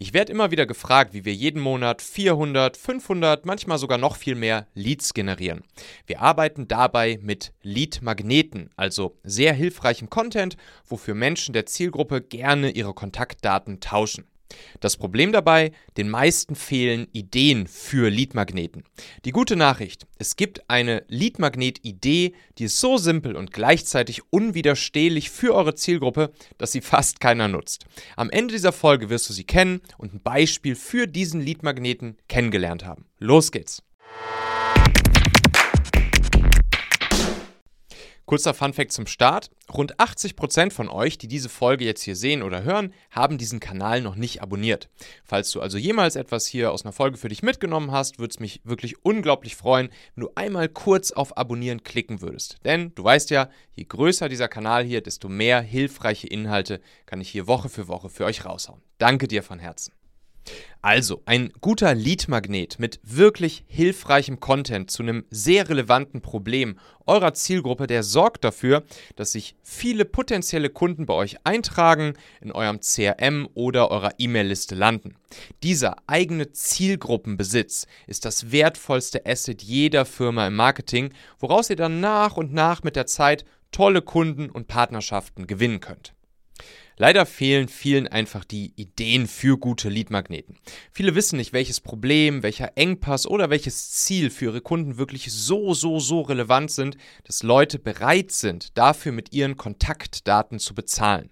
Ich werde immer wieder gefragt, wie wir jeden Monat 400, 500, manchmal sogar noch viel mehr Leads generieren. Wir arbeiten dabei mit Lead-Magneten, also sehr hilfreichem Content, wofür Menschen der Zielgruppe gerne ihre Kontaktdaten tauschen. Das Problem dabei, den meisten fehlen Ideen für Leadmagneten. Die gute Nachricht, es gibt eine Leadmagnet-Idee, die ist so simpel und gleichzeitig unwiderstehlich für eure Zielgruppe, dass sie fast keiner nutzt. Am Ende dieser Folge wirst du sie kennen und ein Beispiel für diesen Leadmagneten kennengelernt haben. Los geht's! Kurzer Funfact zum Start. Rund 80% von euch, die diese Folge jetzt hier sehen oder hören, haben diesen Kanal noch nicht abonniert. Falls du also jemals etwas hier aus einer Folge für dich mitgenommen hast, würde es mich wirklich unglaublich freuen, wenn du einmal kurz auf Abonnieren klicken würdest. Denn du weißt ja, je größer dieser Kanal hier, desto mehr hilfreiche Inhalte kann ich hier Woche für Woche für euch raushauen. Danke dir von Herzen. Also, ein guter Lead-Magnet mit wirklich hilfreichem Content zu einem sehr relevanten Problem eurer Zielgruppe, der sorgt dafür, dass sich viele potenzielle Kunden bei euch eintragen, in eurem CRM oder eurer E-Mail-Liste landen. Dieser eigene Zielgruppenbesitz ist das wertvollste Asset jeder Firma im Marketing, woraus ihr dann nach und nach mit der Zeit tolle Kunden und Partnerschaften gewinnen könnt. Leider fehlen vielen einfach die Ideen für gute Leadmagneten. Viele wissen nicht, welches Problem, welcher Engpass oder welches Ziel für ihre Kunden wirklich so, so, so relevant sind, dass Leute bereit sind, dafür mit ihren Kontaktdaten zu bezahlen.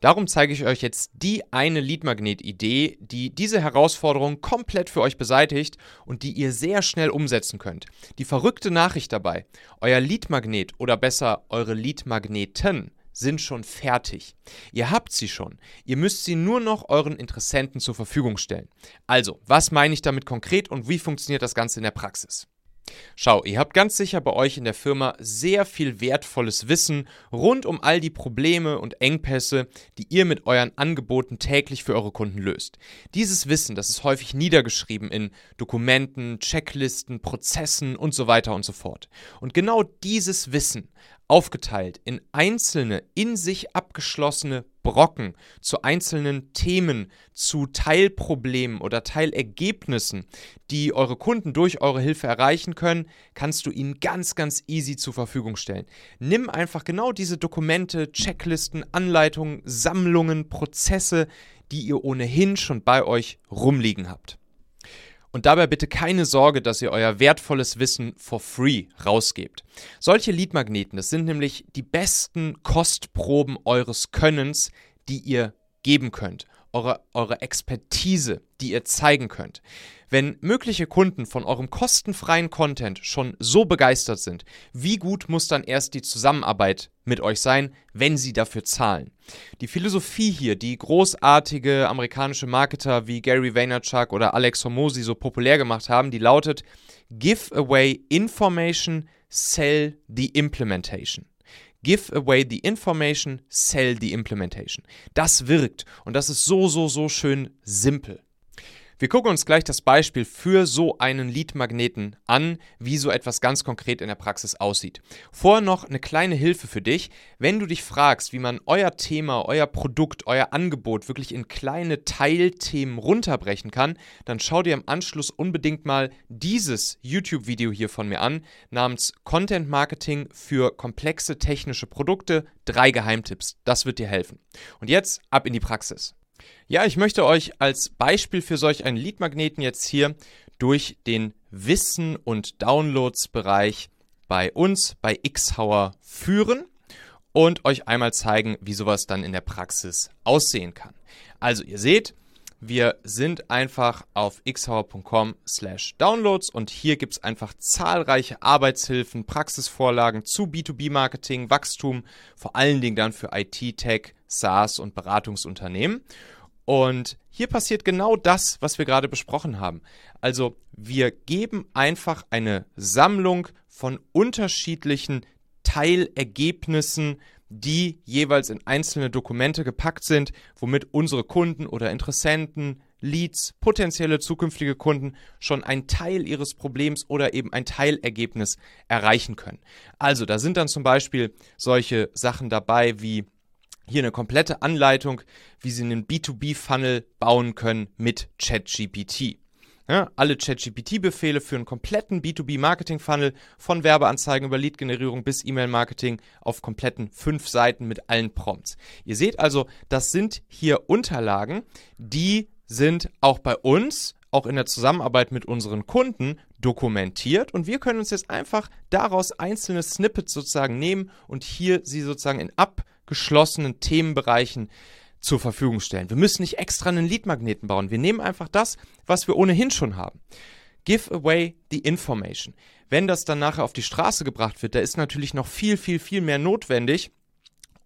Darum zeige ich euch jetzt die eine Leadmagnet-Idee, die diese Herausforderung komplett für euch beseitigt und die ihr sehr schnell umsetzen könnt. Die verrückte Nachricht dabei, euer Leadmagnet oder besser eure Leadmagneten sind schon fertig. Ihr habt sie schon. Ihr müsst sie nur noch euren Interessenten zur Verfügung stellen. Also, was meine ich damit konkret und wie funktioniert das Ganze in der Praxis? Schau, ihr habt ganz sicher bei euch in der Firma sehr viel wertvolles Wissen rund um all die Probleme und Engpässe, die ihr mit euren Angeboten täglich für eure Kunden löst. Dieses Wissen, das ist häufig niedergeschrieben in Dokumenten, Checklisten, Prozessen und so weiter und so fort. Und genau dieses Wissen aufgeteilt in einzelne, in sich abgeschlossene Brocken zu einzelnen Themen, zu Teilproblemen oder Teilergebnissen, die eure Kunden durch eure Hilfe erreichen können, kannst du ihnen ganz, ganz easy zur Verfügung stellen. Nimm einfach genau diese Dokumente, Checklisten, Anleitungen, Sammlungen, Prozesse, die ihr ohnehin schon bei euch rumliegen habt. Und dabei bitte keine Sorge, dass ihr euer wertvolles Wissen for free rausgebt. Solche Leadmagneten, das sind nämlich die besten Kostproben eures Könnens, die ihr geben könnt. Eure, eure Expertise, die ihr zeigen könnt. Wenn mögliche Kunden von eurem kostenfreien Content schon so begeistert sind, wie gut muss dann erst die Zusammenarbeit mit euch sein, wenn sie dafür zahlen? Die Philosophie hier, die großartige amerikanische Marketer wie Gary Vaynerchuk oder Alex Hormozy so populär gemacht haben, die lautet Give away information, sell the implementation. Give away the information, sell the implementation. Das wirkt und das ist so, so, so schön simpel. Wir gucken uns gleich das Beispiel für so einen Leadmagneten an, wie so etwas ganz konkret in der Praxis aussieht. Vorher noch eine kleine Hilfe für dich. Wenn du dich fragst, wie man euer Thema, euer Produkt, euer Angebot wirklich in kleine Teilthemen runterbrechen kann, dann schau dir im Anschluss unbedingt mal dieses YouTube-Video hier von mir an, namens Content Marketing für komplexe technische Produkte. Drei Geheimtipps. Das wird dir helfen. Und jetzt ab in die Praxis. Ja, ich möchte euch als Beispiel für solch einen Leadmagneten jetzt hier durch den Wissen- und Downloads-Bereich bei uns bei Xhauer führen und euch einmal zeigen, wie sowas dann in der Praxis aussehen kann. Also ihr seht, wir sind einfach auf xhauer.com slash downloads und hier gibt es einfach zahlreiche Arbeitshilfen, Praxisvorlagen zu B2B-Marketing, Wachstum, vor allen Dingen dann für IT, Tech, SaaS und Beratungsunternehmen. Und hier passiert genau das, was wir gerade besprochen haben. Also wir geben einfach eine Sammlung von unterschiedlichen Teilergebnissen, die jeweils in einzelne Dokumente gepackt sind, womit unsere Kunden oder Interessenten, Leads, potenzielle zukünftige Kunden schon einen Teil ihres Problems oder eben ein Teilergebnis erreichen können. Also da sind dann zum Beispiel solche Sachen dabei wie hier eine komplette Anleitung, wie Sie einen B2B-Funnel bauen können mit ChatGPT. Ja, alle ChatGPT-Befehle für einen kompletten B2B-Marketing-Funnel von Werbeanzeigen über Lead-Generierung bis E-Mail-Marketing auf kompletten fünf Seiten mit allen Prompts. Ihr seht also, das sind hier Unterlagen, die sind auch bei uns, auch in der Zusammenarbeit mit unseren Kunden dokumentiert und wir können uns jetzt einfach daraus einzelne Snippets sozusagen nehmen und hier sie sozusagen in abgeschlossenen Themenbereichen zur Verfügung stellen. Wir müssen nicht extra einen Leadmagneten bauen. Wir nehmen einfach das, was wir ohnehin schon haben. Give away the information. Wenn das dann nachher auf die Straße gebracht wird, da ist natürlich noch viel, viel, viel mehr notwendig,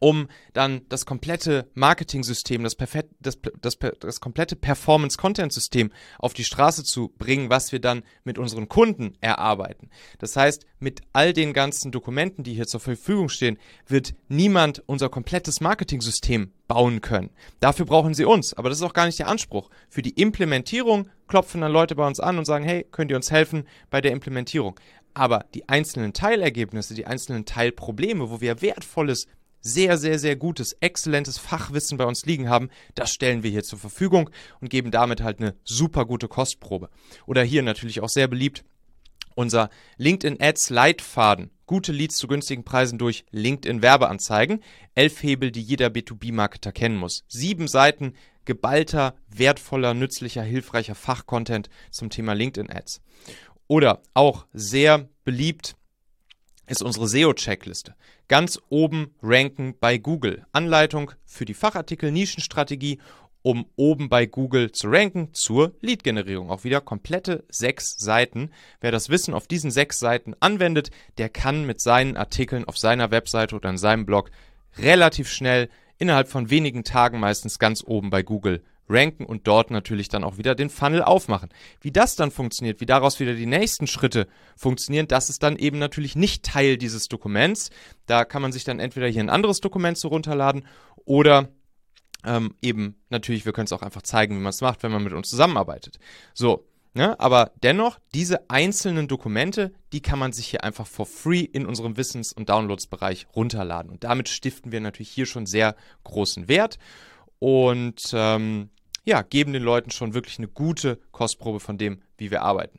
um dann das komplette Marketing-System, das, das, das, das komplette Performance-Content-System auf die Straße zu bringen, was wir dann mit unseren Kunden erarbeiten. Das heißt, mit all den ganzen Dokumenten, die hier zur Verfügung stehen, wird niemand unser komplettes Marketing-System bauen können. Dafür brauchen sie uns, aber das ist auch gar nicht der Anspruch. Für die Implementierung klopfen dann Leute bei uns an und sagen, hey, könnt ihr uns helfen bei der Implementierung? Aber die einzelnen Teilergebnisse, die einzelnen Teilprobleme, wo wir wertvolles sehr, sehr, sehr gutes, exzellentes Fachwissen bei uns liegen haben, das stellen wir hier zur Verfügung und geben damit halt eine super gute Kostprobe. Oder hier natürlich auch sehr beliebt unser LinkedIn Ads Leitfaden. Gute Leads zu günstigen Preisen durch LinkedIn Werbeanzeigen. Elf Hebel, die jeder B2B-Marketer kennen muss. Sieben Seiten geballter, wertvoller, nützlicher, hilfreicher Fachcontent zum Thema LinkedIn Ads. Oder auch sehr beliebt ist unsere SEO-Checkliste. Ganz oben ranken bei Google. Anleitung für die Fachartikel Nischenstrategie, um oben bei Google zu ranken zur Lead-Generierung. Auch wieder komplette sechs Seiten. Wer das Wissen auf diesen sechs Seiten anwendet, der kann mit seinen Artikeln auf seiner Webseite oder in seinem Blog relativ schnell innerhalb von wenigen Tagen meistens ganz oben bei Google ranken und dort natürlich dann auch wieder den Funnel aufmachen. Wie das dann funktioniert, wie daraus wieder die nächsten Schritte funktionieren, das ist dann eben natürlich nicht Teil dieses Dokuments. Da kann man sich dann entweder hier ein anderes Dokument so runterladen oder ähm, eben natürlich, wir können es auch einfach zeigen, wie man es macht, wenn man mit uns zusammenarbeitet. So, Ne? Aber dennoch, diese einzelnen Dokumente, die kann man sich hier einfach for free in unserem Wissens- und Downloads-Bereich runterladen. Und damit stiften wir natürlich hier schon sehr großen Wert. Und ähm, ja, geben den Leuten schon wirklich eine gute Kostprobe von dem, wie wir arbeiten.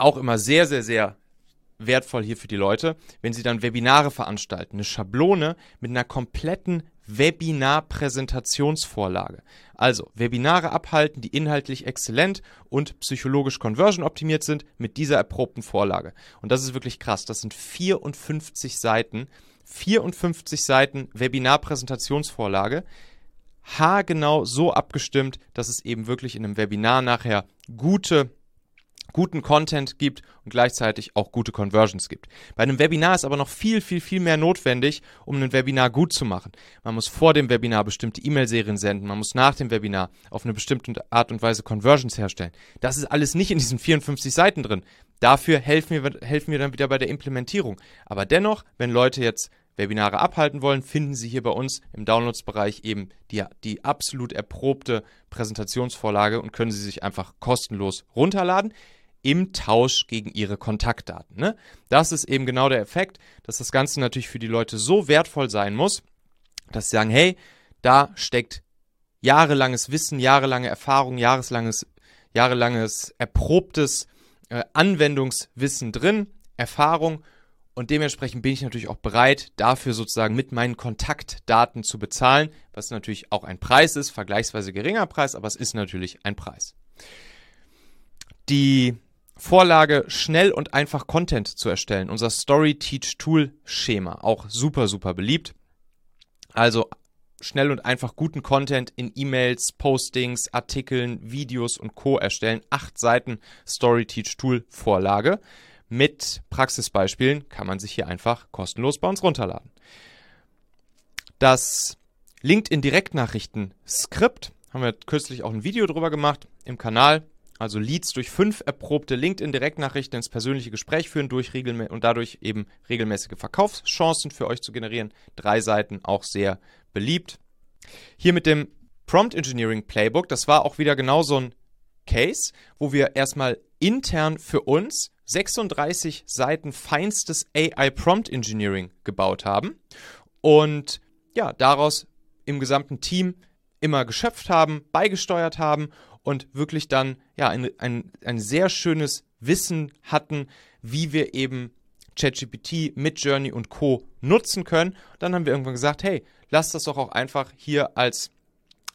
auch immer sehr, sehr, sehr wertvoll hier für die Leute, wenn sie dann Webinare veranstalten. Eine Schablone mit einer kompletten Webinar-Präsentationsvorlage. Also Webinare abhalten, die inhaltlich exzellent und psychologisch conversion optimiert sind mit dieser erprobten Vorlage. Und das ist wirklich krass. Das sind 54 Seiten. 54 Seiten Webinar-Präsentationsvorlage. Haargenau so abgestimmt, dass es eben wirklich in einem Webinar nachher gute guten Content gibt und gleichzeitig auch gute Conversions gibt. Bei einem Webinar ist aber noch viel, viel, viel mehr notwendig, um ein Webinar gut zu machen. Man muss vor dem Webinar bestimmte E-Mail-Serien senden, man muss nach dem Webinar auf eine bestimmte Art und Weise Conversions herstellen. Das ist alles nicht in diesen 54 Seiten drin. Dafür helfen wir, helfen wir dann wieder bei der Implementierung. Aber dennoch, wenn Leute jetzt Webinare abhalten wollen, finden Sie hier bei uns im Downloads-Bereich eben die, die absolut erprobte Präsentationsvorlage und können sie sich einfach kostenlos runterladen im Tausch gegen ihre Kontaktdaten. Ne? Das ist eben genau der Effekt, dass das Ganze natürlich für die Leute so wertvoll sein muss, dass sie sagen, hey, da steckt jahrelanges Wissen, jahrelange Erfahrung, jahreslanges, jahrelanges erprobtes äh, Anwendungswissen drin, Erfahrung Und dementsprechend bin ich natürlich auch bereit, dafür sozusagen mit meinen Kontaktdaten zu bezahlen, was natürlich auch ein Preis ist, vergleichsweise geringer Preis, aber es ist natürlich ein Preis. Die Vorlage, schnell und einfach Content zu erstellen, unser Story Teach Tool Schema, auch super, super beliebt. Also schnell und einfach guten Content in E-Mails, Postings, Artikeln, Videos und Co. erstellen. Acht Seiten Story Teach Tool Vorlage mit Praxisbeispielen kann man sich hier einfach kostenlos bei uns runterladen. Das LinkedIn Direktnachrichten Skript haben wir kürzlich auch ein Video drüber gemacht im Kanal. Also Leads durch fünf erprobte LinkedIn Direktnachrichten ins persönliche Gespräch führen durch und dadurch eben regelmäßige Verkaufschancen für euch zu generieren. Drei Seiten auch sehr beliebt. Hier mit dem Prompt Engineering Playbook, das war auch wieder genau so ein Case, wo wir erstmal intern für uns 36 Seiten feinstes AI Prompt Engineering gebaut haben und ja, daraus im gesamten Team immer geschöpft haben, beigesteuert haben und wirklich dann ja ein, ein, ein sehr schönes Wissen hatten, wie wir eben ChatGPT, Midjourney und Co. nutzen können. Dann haben wir irgendwann gesagt, hey, lass das doch auch einfach hier als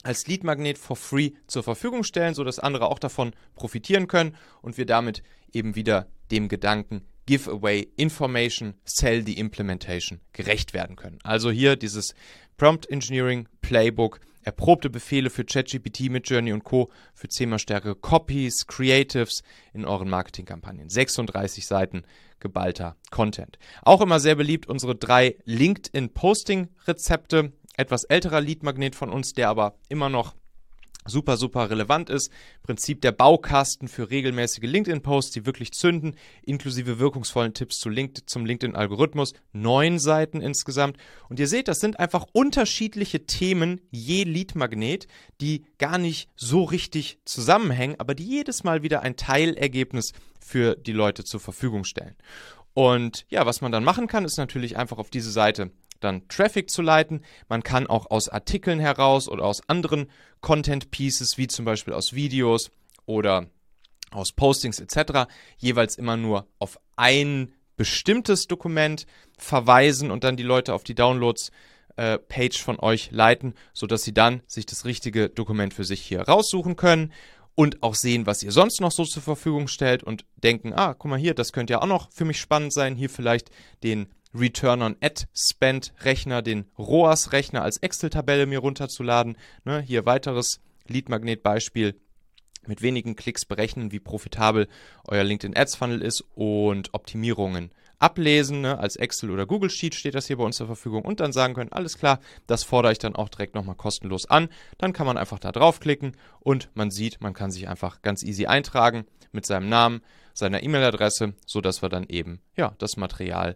als Lead-Magnet for free zur Verfügung stellen, sodass andere auch davon profitieren können und wir damit eben wieder dem Gedanken Give away information, sell the implementation gerecht werden können. Also hier dieses Prompt Engineering Playbook, erprobte Befehle für ChatGPT, Midjourney und Co. für zehnmal stärkere Copies, Creatives in euren Marketingkampagnen. 36 Seiten geballter Content. Auch immer sehr beliebt unsere drei LinkedIn-Posting-Rezepte. Etwas älterer Lead-Magnet von uns, der aber immer noch super, super relevant ist. Prinzip der Baukasten für regelmäßige LinkedIn-Posts, die wirklich zünden, inklusive wirkungsvollen Tipps zu LinkedIn, zum LinkedIn-Algorithmus. Neun Seiten insgesamt. Und ihr seht, das sind einfach unterschiedliche Themen je Lead-Magnet, die gar nicht so richtig zusammenhängen, aber die jedes Mal wieder ein Teilergebnis für die Leute zur Verfügung stellen. Und ja, was man dann machen kann, ist natürlich einfach auf diese Seite dann Traffic zu leiten. Man kann auch aus Artikeln heraus oder aus anderen Content Pieces, wie zum Beispiel aus Videos oder aus Postings etc., jeweils immer nur auf ein bestimmtes Dokument verweisen und dann die Leute auf die Downloads äh, Page von euch leiten, sodass sie dann sich das richtige Dokument für sich hier raussuchen können und auch sehen, was ihr sonst noch so zur Verfügung stellt und denken, ah, guck mal hier, das könnte ja auch noch für mich spannend sein, hier vielleicht den Return on Ad Spend Rechner, den ROAS Rechner als Excel-Tabelle mir runterzuladen. Ne, hier weiteres Lead-Magnet-Beispiel mit wenigen Klicks berechnen, wie profitabel euer LinkedIn Ads Funnel ist und Optimierungen ablesen. Ne? Als Excel oder Google Sheet steht das hier bei uns zur Verfügung und dann sagen können, alles klar, das fordere ich dann auch direkt nochmal kostenlos an. Dann kann man einfach da draufklicken und man sieht, man kann sich einfach ganz easy eintragen mit seinem Namen, seiner E-Mail-Adresse, sodass wir dann eben ja, das Material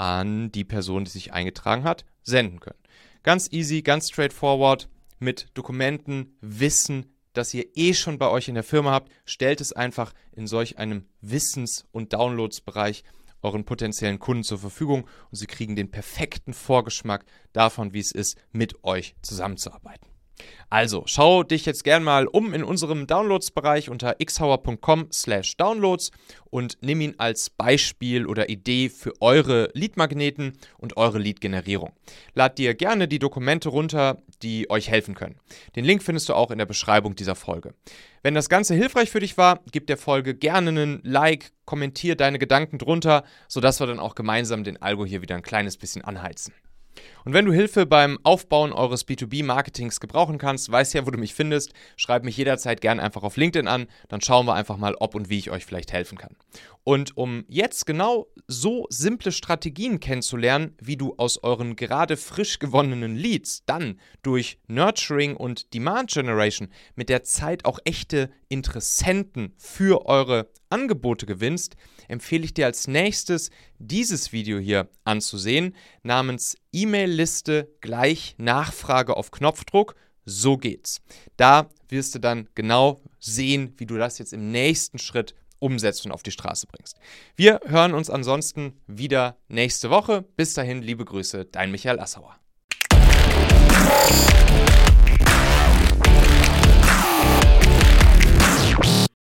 an die Person, die sich eingetragen hat, senden können. Ganz easy, ganz straightforward mit Dokumenten, Wissen, das ihr eh schon bei euch in der Firma habt, stellt es einfach in solch einem Wissens- und Downloadsbereich euren potenziellen Kunden zur Verfügung und sie kriegen den perfekten Vorgeschmack davon, wie es ist, mit euch zusammenzuarbeiten. Also, schau dich jetzt gern mal um in unserem Downloads-Bereich unter xhauer.com/downloads und nimm ihn als Beispiel oder Idee für eure Lead-Magneten und eure Lead-Generierung. Lad dir gerne die Dokumente runter, die euch helfen können. Den Link findest du auch in der Beschreibung dieser Folge. Wenn das Ganze hilfreich für dich war, gib der Folge gerne einen Like, kommentier deine Gedanken drunter, sodass wir dann auch gemeinsam den Algo hier wieder ein kleines bisschen anheizen. Und wenn du Hilfe beim Aufbauen eures B2B-Marketings gebrauchen kannst, weißt ja, wo du mich findest, schreib mich jederzeit gerne einfach auf LinkedIn an, dann schauen wir einfach mal, ob und wie ich euch vielleicht helfen kann. Und um jetzt genau so simple Strategien kennenzulernen, wie du aus euren gerade frisch gewonnenen Leads dann durch Nurturing und Demand Generation mit der Zeit auch echte Interessenten für eure Angebote gewinnst, empfehle ich dir als nächstes dieses Video hier anzusehen, namens E-Mail-Liste gleich Nachfrage auf Knopfdruck. So geht's. Da wirst du dann genau sehen, wie du das jetzt im nächsten Schritt umsetzt und auf die Straße bringst. Wir hören uns ansonsten wieder nächste Woche. Bis dahin, liebe Grüße, dein Michael Assauer.